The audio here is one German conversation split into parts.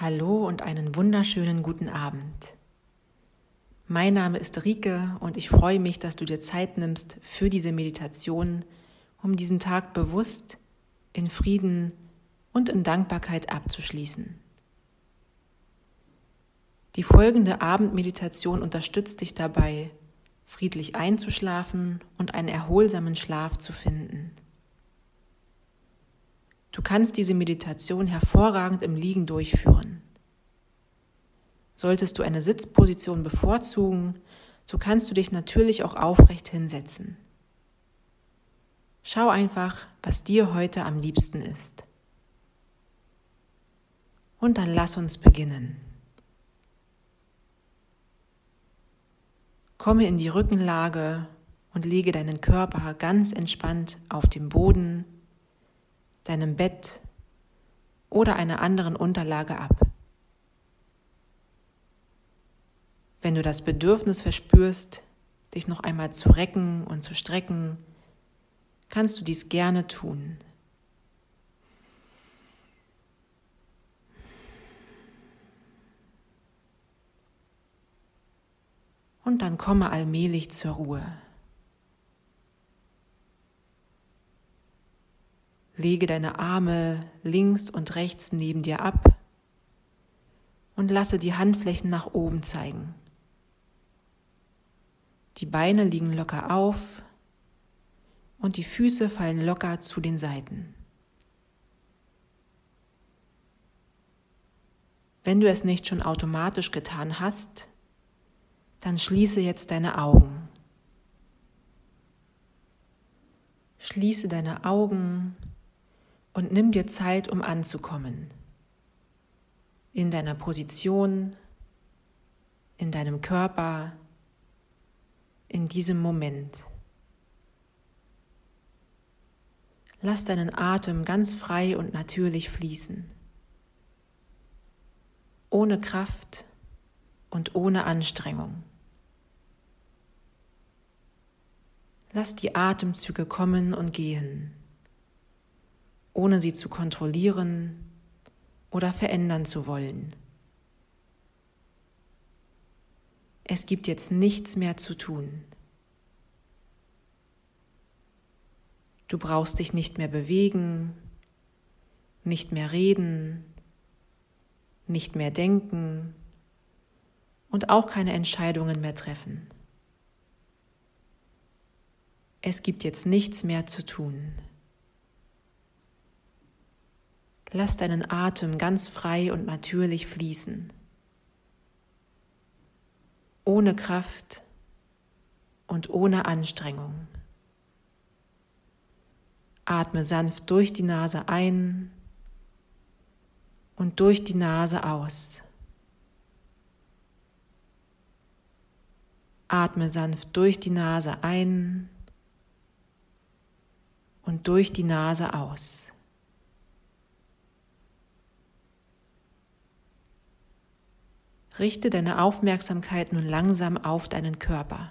Hallo und einen wunderschönen guten Abend. Mein Name ist Rike und ich freue mich, dass du dir Zeit nimmst für diese Meditation, um diesen Tag bewusst in Frieden und in Dankbarkeit abzuschließen. Die folgende Abendmeditation unterstützt dich dabei, friedlich einzuschlafen und einen erholsamen Schlaf zu finden. Du kannst diese Meditation hervorragend im Liegen durchführen. Solltest du eine Sitzposition bevorzugen, so kannst du dich natürlich auch aufrecht hinsetzen. Schau einfach, was dir heute am liebsten ist. Und dann lass uns beginnen. Komme in die Rückenlage und lege deinen Körper ganz entspannt auf dem Boden deinem Bett oder einer anderen Unterlage ab. Wenn du das Bedürfnis verspürst, dich noch einmal zu recken und zu strecken, kannst du dies gerne tun. Und dann komme allmählich zur Ruhe. Lege deine Arme links und rechts neben dir ab und lasse die Handflächen nach oben zeigen. Die Beine liegen locker auf und die Füße fallen locker zu den Seiten. Wenn du es nicht schon automatisch getan hast, dann schließe jetzt deine Augen. Schließe deine Augen und nimm dir Zeit, um anzukommen. In deiner Position, in deinem Körper, in diesem Moment. Lass deinen Atem ganz frei und natürlich fließen. Ohne Kraft und ohne Anstrengung. Lass die Atemzüge kommen und gehen ohne sie zu kontrollieren oder verändern zu wollen. Es gibt jetzt nichts mehr zu tun. Du brauchst dich nicht mehr bewegen, nicht mehr reden, nicht mehr denken und auch keine Entscheidungen mehr treffen. Es gibt jetzt nichts mehr zu tun. Lass deinen Atem ganz frei und natürlich fließen. Ohne Kraft und ohne Anstrengung. Atme sanft durch die Nase ein und durch die Nase aus. Atme sanft durch die Nase ein und durch die Nase aus. Richte deine Aufmerksamkeit nun langsam auf deinen Körper.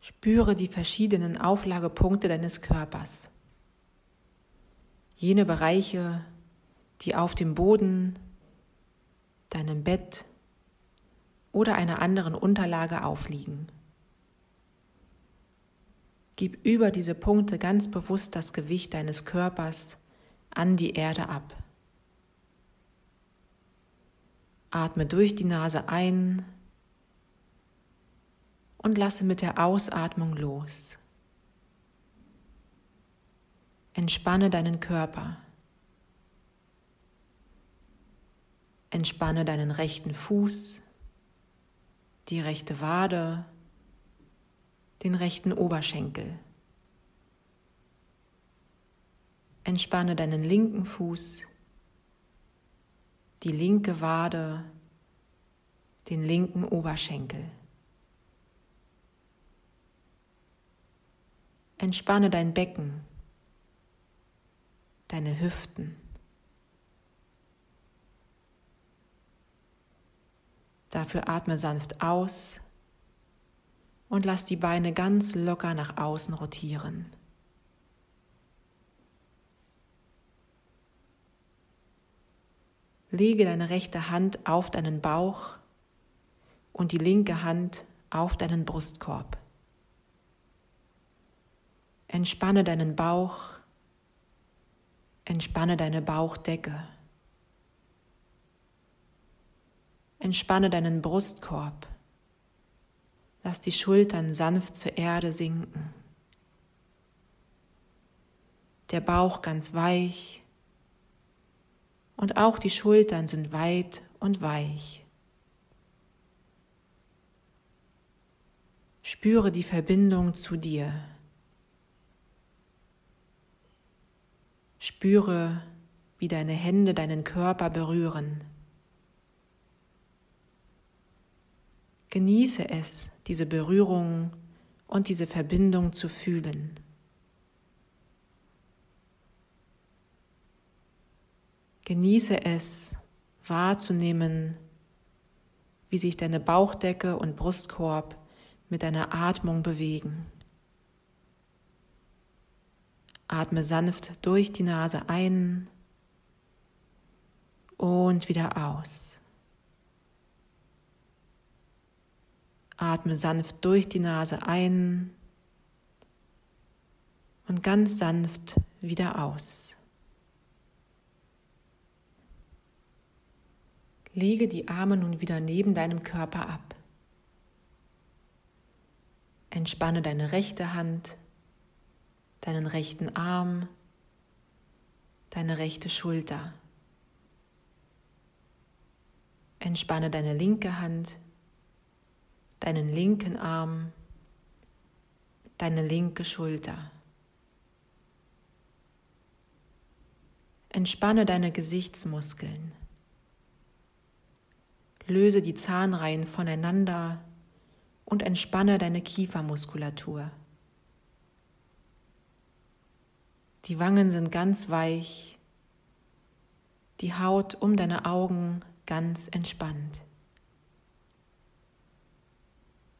Spüre die verschiedenen Auflagepunkte deines Körpers. Jene Bereiche, die auf dem Boden, deinem Bett oder einer anderen Unterlage aufliegen. Gib über diese Punkte ganz bewusst das Gewicht deines Körpers an die Erde ab. Atme durch die Nase ein und lasse mit der Ausatmung los. Entspanne deinen Körper. Entspanne deinen rechten Fuß, die rechte Wade, den rechten Oberschenkel. Entspanne deinen linken Fuß, die linke Wade, den linken Oberschenkel. Entspanne dein Becken, deine Hüften. Dafür atme sanft aus und lass die Beine ganz locker nach außen rotieren. Lege deine rechte Hand auf deinen Bauch und die linke Hand auf deinen Brustkorb. Entspanne deinen Bauch, entspanne deine Bauchdecke. Entspanne deinen Brustkorb. Lass die Schultern sanft zur Erde sinken. Der Bauch ganz weich und auch die Schultern sind weit und weich. Spüre die Verbindung zu dir. Spüre, wie deine Hände deinen Körper berühren. Genieße es, diese Berührung und diese Verbindung zu fühlen. Genieße es wahrzunehmen, wie sich deine Bauchdecke und Brustkorb mit deiner Atmung bewegen. Atme sanft durch die Nase ein und wieder aus. Atme sanft durch die Nase ein und ganz sanft wieder aus. Lege die Arme nun wieder neben deinem Körper ab. Entspanne deine rechte Hand, deinen rechten Arm, deine rechte Schulter. Entspanne deine linke Hand, deinen linken Arm, deine linke Schulter. Entspanne deine Gesichtsmuskeln. Löse die Zahnreihen voneinander und entspanne deine Kiefermuskulatur. Die Wangen sind ganz weich, die Haut um deine Augen ganz entspannt.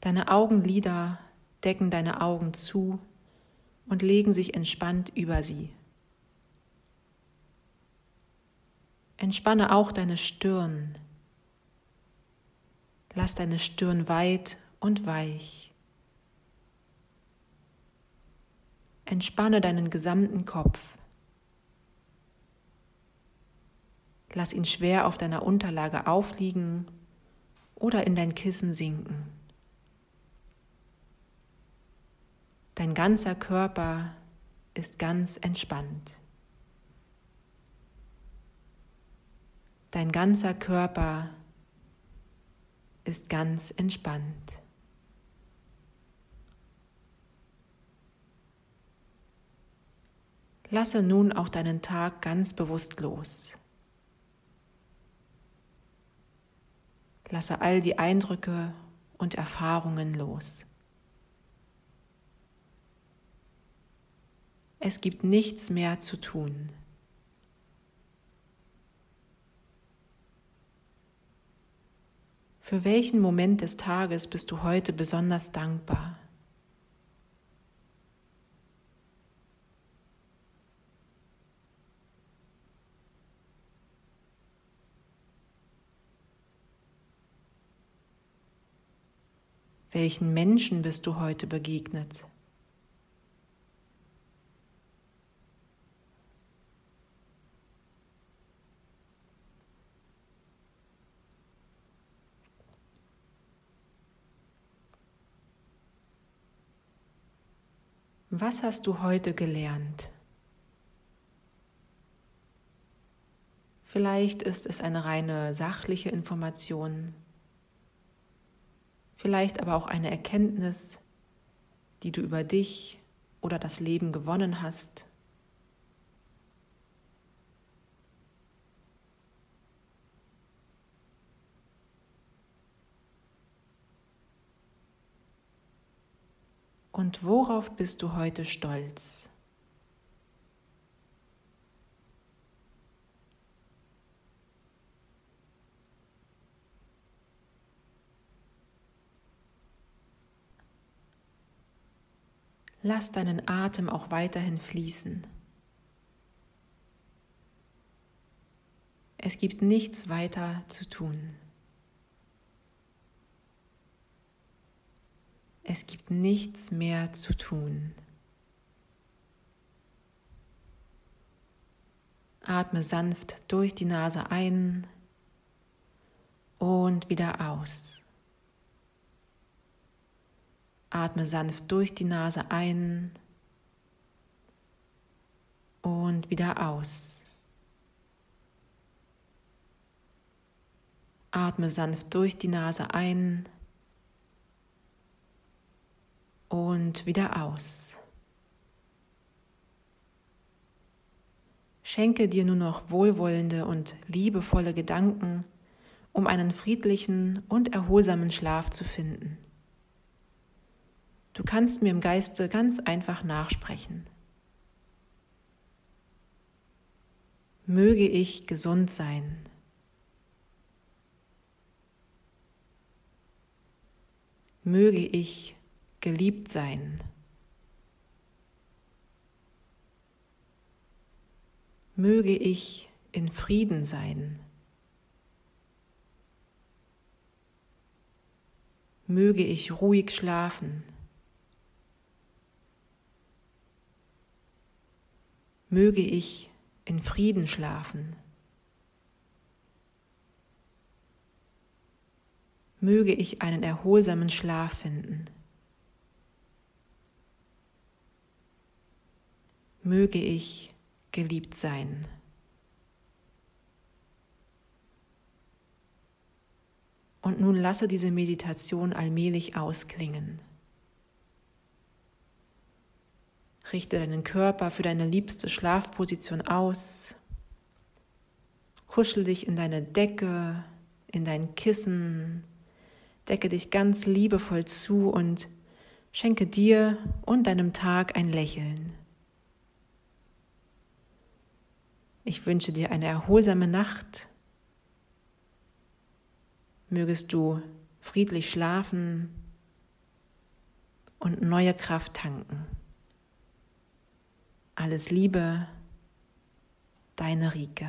Deine Augenlider decken deine Augen zu und legen sich entspannt über sie. Entspanne auch deine Stirn, Lass deine Stirn weit und weich. Entspanne deinen gesamten Kopf. Lass ihn schwer auf deiner Unterlage aufliegen oder in dein Kissen sinken. Dein ganzer Körper ist ganz entspannt. Dein ganzer Körper ist ganz entspannt. Lasse nun auch deinen Tag ganz bewusst los. Lasse all die Eindrücke und Erfahrungen los. Es gibt nichts mehr zu tun. Für welchen Moment des Tages bist du heute besonders dankbar? Welchen Menschen bist du heute begegnet? Was hast du heute gelernt? Vielleicht ist es eine reine sachliche Information, vielleicht aber auch eine Erkenntnis, die du über dich oder das Leben gewonnen hast. Und worauf bist du heute stolz? Lass deinen Atem auch weiterhin fließen. Es gibt nichts weiter zu tun. Es gibt nichts mehr zu tun. Atme sanft durch die Nase ein und wieder aus. Atme sanft durch die Nase ein und wieder aus. Atme sanft durch die Nase ein und wieder aus. Schenke dir nur noch wohlwollende und liebevolle Gedanken, um einen friedlichen und erholsamen Schlaf zu finden. Du kannst mir im Geiste ganz einfach nachsprechen. Möge ich gesund sein. Möge ich geliebt sein. Möge ich in Frieden sein. Möge ich ruhig schlafen. Möge ich in Frieden schlafen. Möge ich einen erholsamen Schlaf finden. Möge ich geliebt sein. Und nun lasse diese Meditation allmählich ausklingen. Richte deinen Körper für deine liebste Schlafposition aus. Kuschel dich in deine Decke, in dein Kissen. Decke dich ganz liebevoll zu und schenke dir und deinem Tag ein Lächeln. Ich wünsche dir eine erholsame Nacht. Mögest du friedlich schlafen und neue Kraft tanken. Alles Liebe, deine Rike.